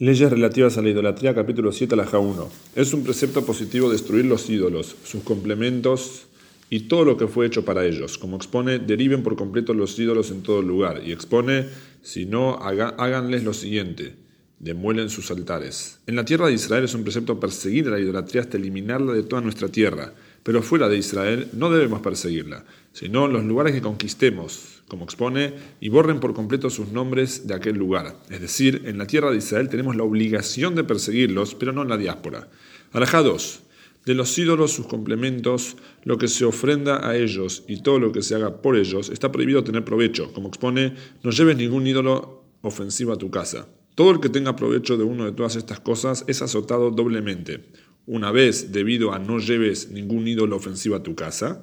Leyes relativas a la idolatría, capítulo 7, la 1. Es un precepto positivo destruir los ídolos, sus complementos y todo lo que fue hecho para ellos. Como expone, deriven por completo los ídolos en todo lugar. Y expone, si no, háganles lo siguiente, demuelen sus altares. En la tierra de Israel es un precepto perseguir la idolatría hasta eliminarla de toda nuestra tierra. Pero fuera de Israel no debemos perseguirla, sino los lugares que conquistemos como expone, y borren por completo sus nombres de aquel lugar. Es decir, en la tierra de Israel tenemos la obligación de perseguirlos, pero no en la diáspora. Alajá 2. De los ídolos, sus complementos, lo que se ofrenda a ellos y todo lo que se haga por ellos, está prohibido tener provecho. Como expone, no lleves ningún ídolo ofensivo a tu casa. Todo el que tenga provecho de uno de todas estas cosas es azotado doblemente. Una vez debido a no lleves ningún ídolo ofensivo a tu casa,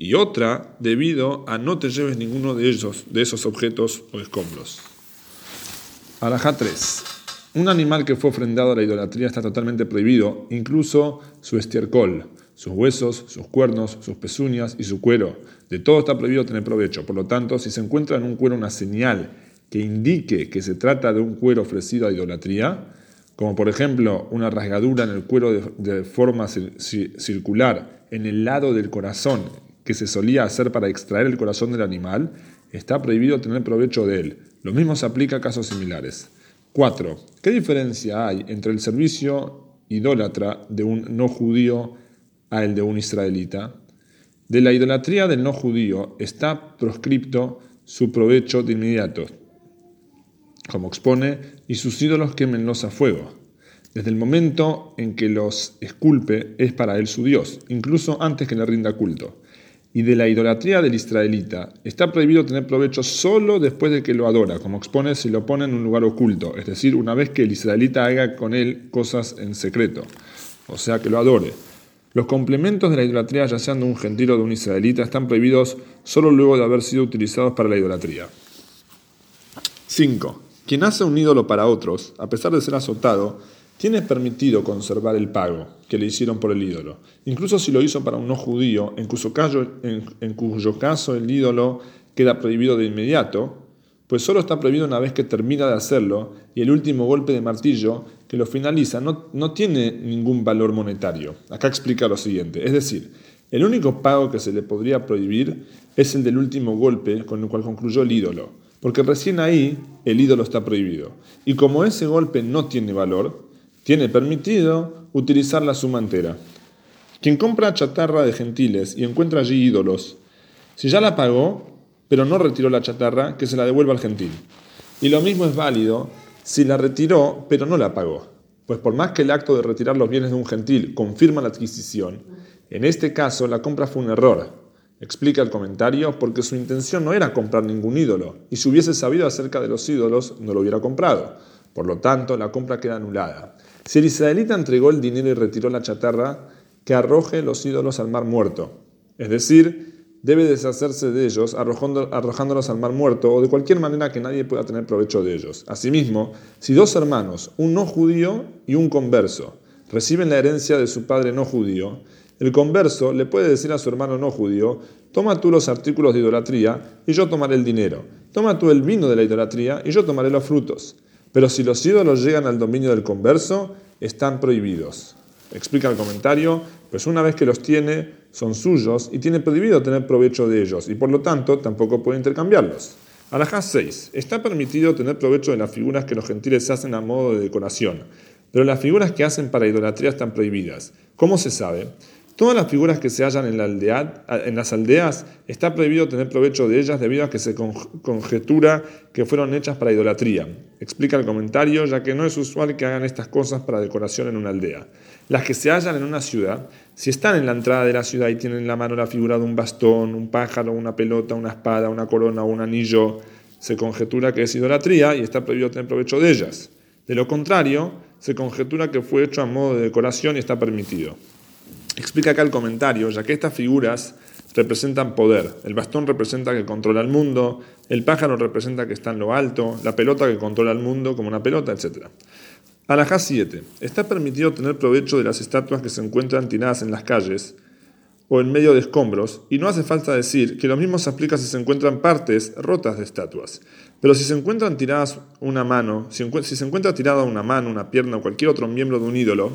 y otra debido a no te lleves ninguno de ellos, de esos objetos o escombros. Alajá 3. Un animal que fue ofrendado a la idolatría está totalmente prohibido, incluso su estiércol, sus huesos, sus cuernos, sus pezuñas y su cuero. De todo está prohibido tener provecho. Por lo tanto, si se encuentra en un cuero una señal que indique que se trata de un cuero ofrecido a idolatría, como por ejemplo una rasgadura en el cuero de, forma circular en el lado del corazón que se solía hacer para extraer el corazón del animal, está prohibido tener provecho de él. Lo mismo se aplica a casos similares. 4. ¿Qué diferencia hay entre el servicio idólatra de un no judío a el de un israelita? De la idolatría del no judío está proscripto su provecho de inmediato, como expone, y sus ídolos quémenlos a fuego. Desde el momento en que los esculpe es para él su Dios, incluso antes que le rinda culto y de la idolatría del israelita está prohibido tener provecho solo después de que lo adora, como expone si lo pone en un lugar oculto, es decir, una vez que el israelita haga con él cosas en secreto, o sea, que lo adore. Los complementos de la idolatría, ya sean de un gentil o de un israelita, están prohibidos solo luego de haber sido utilizados para la idolatría. 5. Quien hace un ídolo para otros, a pesar de ser azotado, tiene permitido conservar el pago que le hicieron por el ídolo, incluso si lo hizo para un no judío, en cuyo, caso, en, cuyo caso el ídolo queda prohibido de inmediato, pues solo está prohibido una vez que termina de hacerlo y el último golpe de martillo que lo finaliza no, no tiene ningún valor monetario. Acá explica lo siguiente, es decir, el único pago que se le podría prohibir es el del último golpe con el cual concluyó el ídolo, porque recién ahí el ídolo está prohibido. Y como ese golpe no tiene valor, tiene permitido utilizar la suma entera. Quien compra chatarra de gentiles y encuentra allí ídolos, si ya la pagó, pero no retiró la chatarra, que se la devuelva al gentil. Y lo mismo es válido si la retiró, pero no la pagó. Pues por más que el acto de retirar los bienes de un gentil confirma la adquisición, en este caso la compra fue un error. Explica el comentario porque su intención no era comprar ningún ídolo, y si hubiese sabido acerca de los ídolos, no lo hubiera comprado. Por lo tanto, la compra queda anulada. Si el israelita entregó el dinero y retiró la chatarra, que arroje los ídolos al mar muerto. Es decir, debe deshacerse de ellos arrojándolos al mar muerto o de cualquier manera que nadie pueda tener provecho de ellos. Asimismo, si dos hermanos, un no judío y un converso, reciben la herencia de su padre no judío, el converso le puede decir a su hermano no judío, toma tú los artículos de idolatría y yo tomaré el dinero. Toma tú el vino de la idolatría y yo tomaré los frutos. Pero si los ídolos llegan al dominio del converso, están prohibidos. Explica el comentario, pues una vez que los tiene, son suyos y tiene prohibido tener provecho de ellos y por lo tanto tampoco puede intercambiarlos. Alajá 6. Está permitido tener provecho de las figuras que los gentiles hacen a modo de decoración, pero las figuras que hacen para idolatría están prohibidas. ¿Cómo se sabe? Todas las figuras que se hallan en, las aldeas está prohibido tener provecho de ellas debido a que se conjetura que fueron hechas para idolatría. Explica el comentario, ya que no es usual que hagan estas cosas para decoración en una aldea. Las que se hallan en una ciudad, si están en la entrada de la ciudad y tienen en la mano la figura de un bastón, un pájaro, una pelota, una espada, una corona o un anillo, se conjetura que es idolatría y está prohibido tener provecho de ellas. De lo contrario, se conjetura que fue hecho a modo de decoración y está permitido. Explica acá el comentario, ya que estas figuras representan poder. El bastón representa que controla el mundo, el pájaro representa que está en lo alto, la pelota que controla el mundo como una pelota, etc. Alajá 7. Está permitido tener provecho de las estatuas que se encuentran tiradas en las calles o en medio de escombros, y no hace falta decir que lo mismo se aplica si se encuentran partes rotas de estatuas. Pero si se encuentran tiradas una mano, si, se encuentra tirada una mano, una pierna o cualquier otro miembro de un ídolo,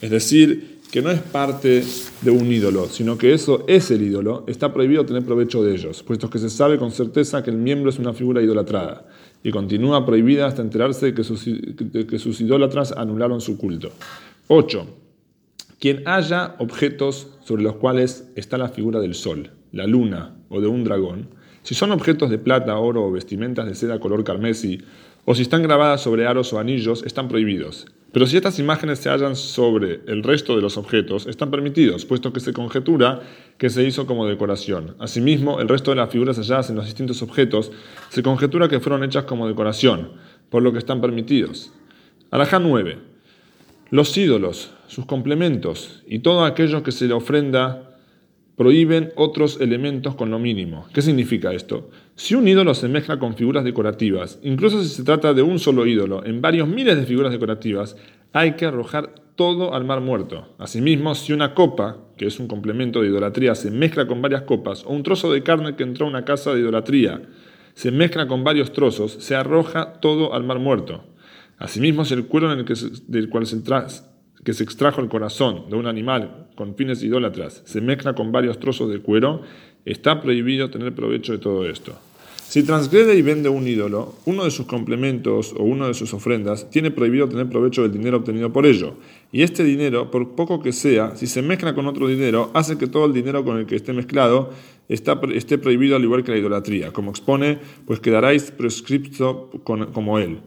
es decir, que no es parte de un ídolo, sino que eso es el ídolo, está prohibido tener provecho de ellos, puesto que se sabe con certeza que el miembro es una figura idolatrada, y continúa prohibida hasta enterarse de que sus, de idólatras anularon su culto. 8. Quien haya objetos sobre los cuales está la figura del sol, la luna o de un dragón, si son objetos de plata, oro o vestimentas de seda color carmesí, o si están grabadas sobre aros o anillos, están prohibidos. Pero si estas imágenes se hallan sobre el resto de los objetos, están permitidos, puesto que se conjetura que se hizo como decoración. Asimismo, el resto de las figuras halladas en los distintos objetos se conjetura que fueron hechas como decoración, por lo que están permitidos. Alajá 9. Los ídolos, sus complementos y todo aquello que se le ofrenda prohíben otros elementos con lo mínimo. ¿Qué significa esto? Si un ídolo se mezcla con figuras decorativas, incluso si se trata de un solo ídolo, en varios miles de figuras decorativas, hay que arrojar todo al mar muerto. Asimismo, si una copa, que es un complemento de idolatría, se mezcla con varias copas, o un trozo de carne que entró a una casa de idolatría, se mezcla con varios trozos, se arroja todo al mar muerto. Asimismo, si el cuero en el que del cual se, que se extrajo el corazón de un animal con fines idólatras se mezcla con varios trozos de cuero, está prohibido tener provecho de todo esto. Si transgrede y vende un ídolo, uno de sus complementos o una de sus ofrendas tiene prohibido tener provecho del dinero obtenido por ello. Y este dinero, por poco que sea, si se mezcla con otro dinero, hace que todo el dinero con el que esté mezclado esté prohibido al igual que la idolatría. Como expone, pues quedaráis prescripto como él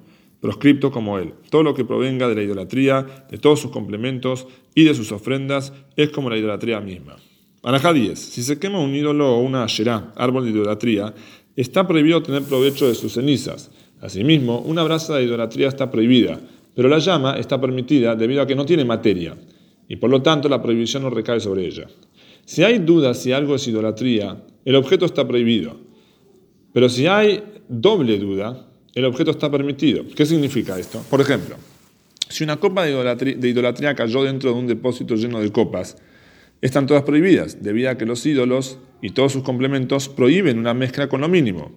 proscripto como él. Todo lo que provenga de la idolatría, de todos sus complementos y de sus ofrendas, es como la idolatría misma. Anajá 10. Si se quema un ídolo o una asherá, árbol de idolatría, está prohibido tener provecho de sus cenizas. Asimismo, una brasa de idolatría está prohibida, pero la llama está permitida debido a que no tiene materia, y por lo tanto la prohibición no recae sobre ella. Si hay dudas si algo es idolatría, el objeto está prohibido. Pero si hay doble duda, el objeto está permitido. ¿Qué significa esto? Por ejemplo, si una copa de idolatría, cayó dentro de un depósito lleno de copas, están todas prohibidas, debido a que los ídolos y todos sus complementos prohíben una mezcla con lo mínimo.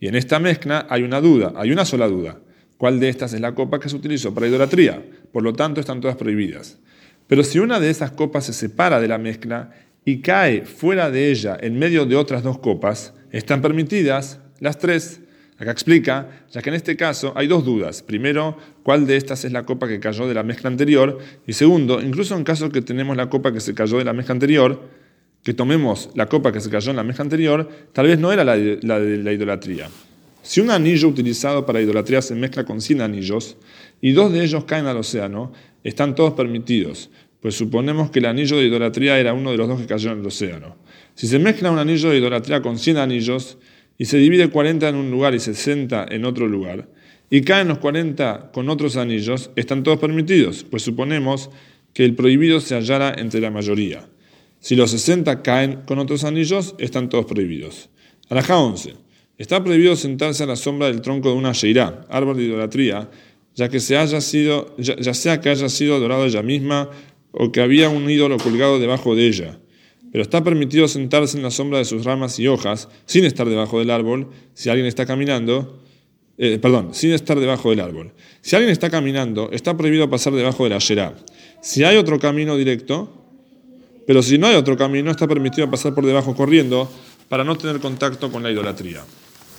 Y en esta mezcla hay una duda, hay una sola duda. ¿Cuál de estas es la copa que se utilizó para idolatría? Por lo tanto, están todas prohibidas. Pero si una de esas copas se separa de la mezcla y cae fuera de ella en medio de otras dos copas, están permitidas las tres. Acá explica, ya que en este caso hay dos dudas. Primero, cuál de estas es la copa que cayó de la mezcla anterior. Y segundo, incluso en caso que tenemos la copa que se cayó de la mezcla anterior, que tomemos la copa que se cayó en la mezcla anterior, tal vez no era la de la, idolatría. Si un anillo utilizado para idolatría se mezcla con 100 anillos y dos de ellos caen al océano, están todos permitidos, pues suponemos que el anillo de idolatría era uno de los dos que cayó en el océano. Si se mezcla un anillo de idolatría con 100 anillos, y se divide 40 en un lugar y 60 en otro lugar, y caen los 40 con otros anillos, están todos permitidos, pues suponemos que el prohibido se hallara entre la mayoría. Si los 60 caen con otros anillos, están todos prohibidos. Alajá 11. Está prohibido sentarse a la sombra del tronco de una sheirá, árbol de idolatría, ya, que se haya sido, ya sea que haya sido adorado ella misma o que había un ídolo colgado debajo de ella pero está permitido sentarse en la sombra de sus ramas y hojas sin estar debajo del árbol si alguien está caminando, eh, perdón, sin estar debajo del árbol. Si alguien está caminando, está prohibido pasar debajo de la yerá. Si hay otro camino directo, pero si no hay otro camino, está permitido pasar por debajo corriendo para no tener contacto con la idolatría.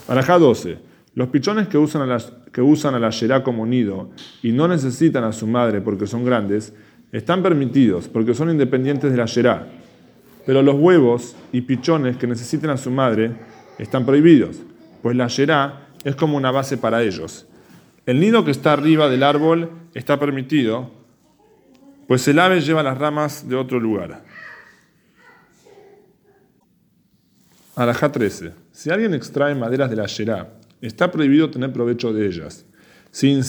Barajá 12. Los pichones que usan la, que usan la yerá como nido y no necesitan a su madre porque son grandes, están permitidos porque son independientes de la yerá pero los huevos y pichones que necesiten a su madre están prohibidos, pues la yerá es como una base para ellos. El nido que está arriba del árbol está permitido, pues el ave lleva las ramas de otro lugar. Alajá 13. Si alguien extrae maderas de la yerá, está prohibido tener provecho de ellas. Si,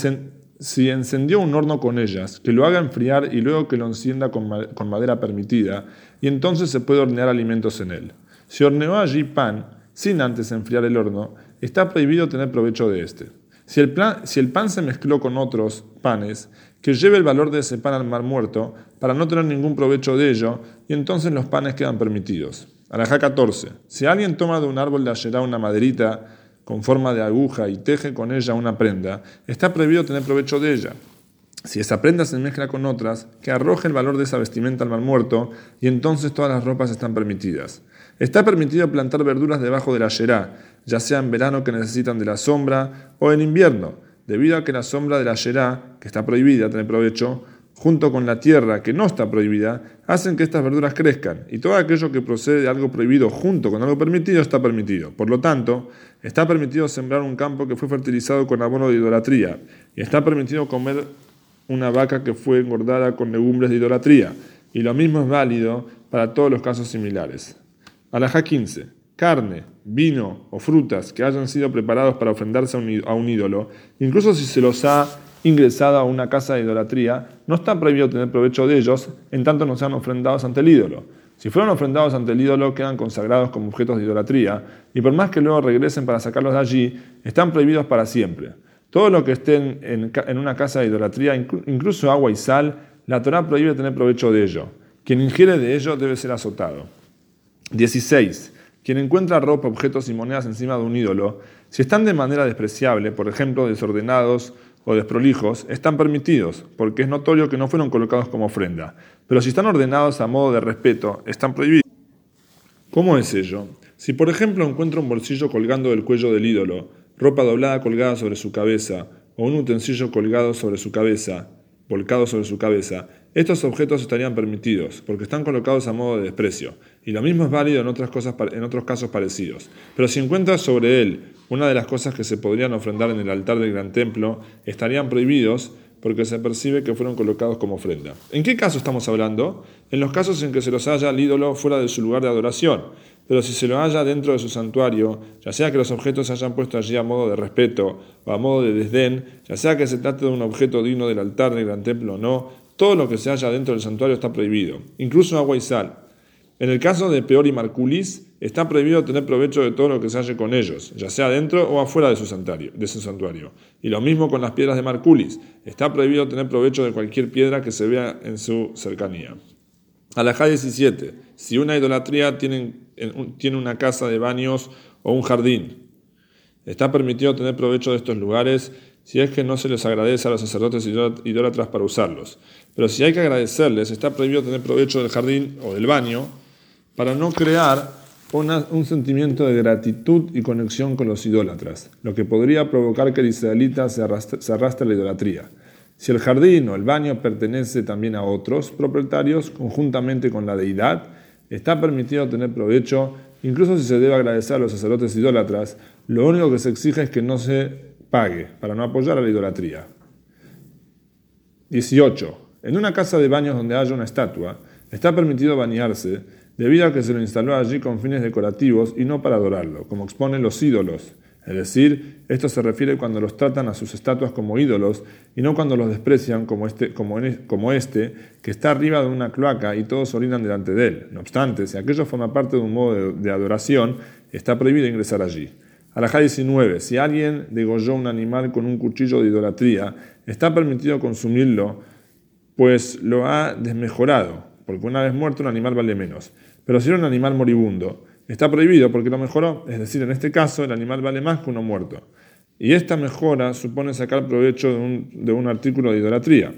si encendió un horno con ellas, que lo haga enfriar y luego que lo encienda con, madera permitida, y entonces se puede hornear alimentos en él. Si horneó allí pan sin antes enfriar el horno, está prohibido tener provecho de. Si el, si el pan se mezcló con otros panes, que lleve el valor de ese pan al mar muerto, para no tener ningún provecho de ello, y entonces los panes quedan permitidos. Alajá 14. Si alguien toma de un árbol de ayerá una maderita con forma de aguja y teje con ella una prenda, está prohibido tener provecho de ella. Si esa prenda se mezcla con otras, que arroje el valor de esa vestimenta al mar muerto, y entonces todas las ropas están permitidas. Está permitido plantar verduras debajo de la yerá, ya sea en verano que necesitan de la sombra o en invierno, debido a que la sombra de la yerá, que está prohibida tener provecho, junto con la tierra que no está prohibida, hacen que estas verduras crezcan, y todo aquello que procede de algo prohibido junto con algo permitido está permitido. Por lo tanto, está permitido sembrar un campo que fue fertilizado con abono de idolatría, y está permitido comer una vaca que fue engordada con legumbres de idolatría, y lo mismo es válido para todos los casos similares. Alajá 15. Carne, vino o frutas que hayan sido preparados para ofrendarse a un ídolo, incluso si se los ha ingresado a una casa de idolatría, no está prohibido tener provecho de ellos en tanto no sean ofrendados ante el ídolo. Si fueron ofrendados ante el ídolo, quedan consagrados como objetos de idolatría, y por más que luego regresen para sacarlos de allí, están prohibidos para siempre. Todo lo que esté en, en una casa de idolatría, incluso agua y sal, la Torah prohíbe tener provecho de ello. Quien ingiere de ello debe ser azotado. 16. Quien encuentra ropa, objetos y monedas encima de un ídolo, si están de manera despreciable, por ejemplo, desordenados o desprolijos, están permitidos, porque es notorio que no fueron colocados como ofrenda. Pero si están ordenados a modo de respeto, están prohibidos. ¿Cómo es ello? Si, por ejemplo, encuentra un bolsillo colgando del cuello del ídolo, ropa doblada colgada sobre su cabeza, o un utensilio colgado sobre su cabeza, volcado sobre su cabeza, estos objetos estarían permitidos, porque están colocados a modo de desprecio, y lo mismo es válido en, otras cosas, en otros casos parecidos. Pero si encuentras sobre él una de las cosas que se podrían ofrendar en el altar del gran templo, estarían prohibidos porque se percibe que fueron colocados como ofrenda. ¿En qué caso estamos hablando? En los casos en que se los haya al ídolo fuera de su lugar de adoración, pero si se lo haya dentro de su santuario, ya sea que los objetos se hayan puesto allí a modo de respeto o a modo de desdén, ya sea que se trate de un objeto digno del altar del gran templo o no, todo lo que se haya dentro del santuario está prohibido, incluso agua y sal. En el caso de Peor y Marculis, está prohibido tener provecho de todo lo que se halle con ellos, ya sea dentro o afuera de su, santuario, de su santuario. Y lo mismo con las piedras de Marculis, está prohibido tener provecho de cualquier piedra que se vea en su cercanía. Alajá 17. Si una idolatría tiene, tiene una casa de baños o un jardín, está permitido tener provecho de estos lugares si es que no se les agradece a los sacerdotes idólatras para usarlos. Pero si hay que agradecerles, está prohibido tener provecho del jardín o del baño para no crear un sentimiento de gratitud y conexión con los idólatras, lo que podría provocar que el israelita se arrastre, se arrastre a la idolatría. Si el jardín o el baño pertenece también a otros propietarios, conjuntamente con la deidad, está permitido tener provecho, incluso si se debe agradecer a los sacerdotes idólatras, lo único que se exige es que no se pague, para no apoyar a la idolatría. 18. En una casa de baños donde haya una estatua, está permitido bañarse debido a que se lo instaló allí con fines decorativos y no para adorarlo, como exponen los ídolos. Es decir, esto se refiere cuando los tratan a sus estatuas como ídolos y no cuando los desprecian como este, como, este que está arriba de una cloaca y todos orinan delante de él. No obstante, si aquello forma parte de un modo de, adoración, está prohibido ingresar allí. Alajá 19. Si alguien degolló un animal con un cuchillo de idolatría, está permitido consumirlo, pues lo ha desmejorado, porque una vez muerto un animal vale menos. Pero si era un animal moribundo, está prohibido porque lo mejoró, es decir, en este caso el animal vale más que uno muerto. Y esta mejora supone sacar provecho de un, artículo de idolatría.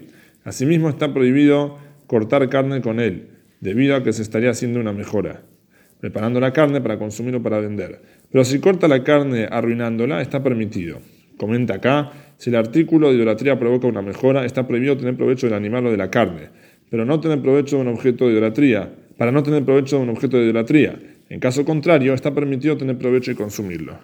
Asimismo está prohibido cortar carne con él, debido a que se estaría haciendo una mejora, preparando la carne para consumir o para vender. Pero si corta la carne arruinándola, está permitido. Comenta acá, si el artículo de idolatría provoca una mejora, está prohibido tener provecho del animal o de la carne, pero no tener provecho de un objeto de idolatría, para no tener provecho de un objeto de idolatría. En caso contrario, está permitido tener provecho y consumirlo.